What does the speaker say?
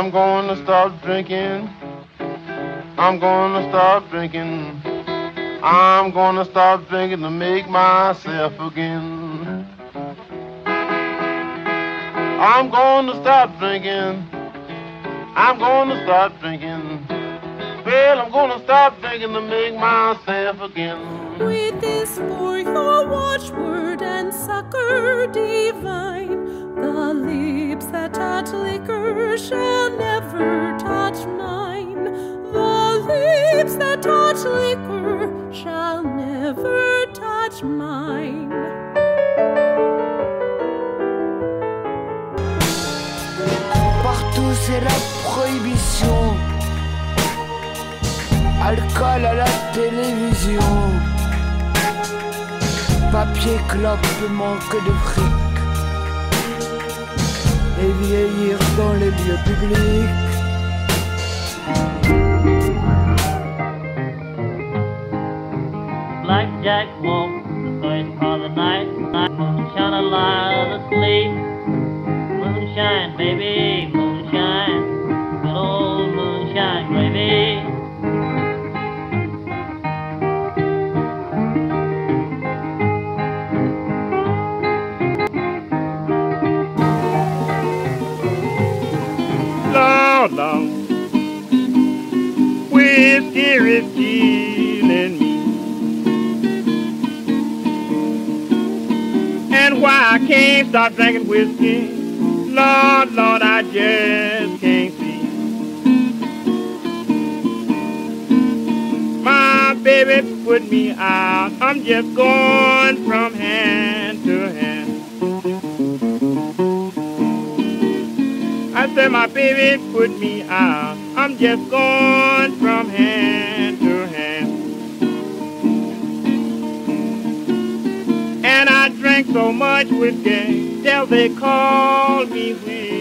I'm gonna stop drinking. I'm gonna stop drinking. I'm gonna stop drinking to make myself again. I'm gonna stop drinking. I'm gonna stop drinking. Well, I'm gonna stop drinking to make myself again. With this for your watchword and succor divine, the lips that touch liquor shall that touch liquor shall never touch mine. Partout c'est la prohibition. Alcool à la télévision. Papier, clope, manque de fric. Et vieillir dans les lieux publics. Blackjack woke the first part of the night. Moonshine alive asleep. Moonshine, baby, moonshine. Good old moonshine gravy. Lord, Lord, whiskey is killing me. And why I can't stop drinking whiskey, Lord, Lord, I just can't see. My baby put me out, I'm just going from hand to hand. I said my baby put me out. I'm just going from hand to hand. And I drank so much whiskey till they called me when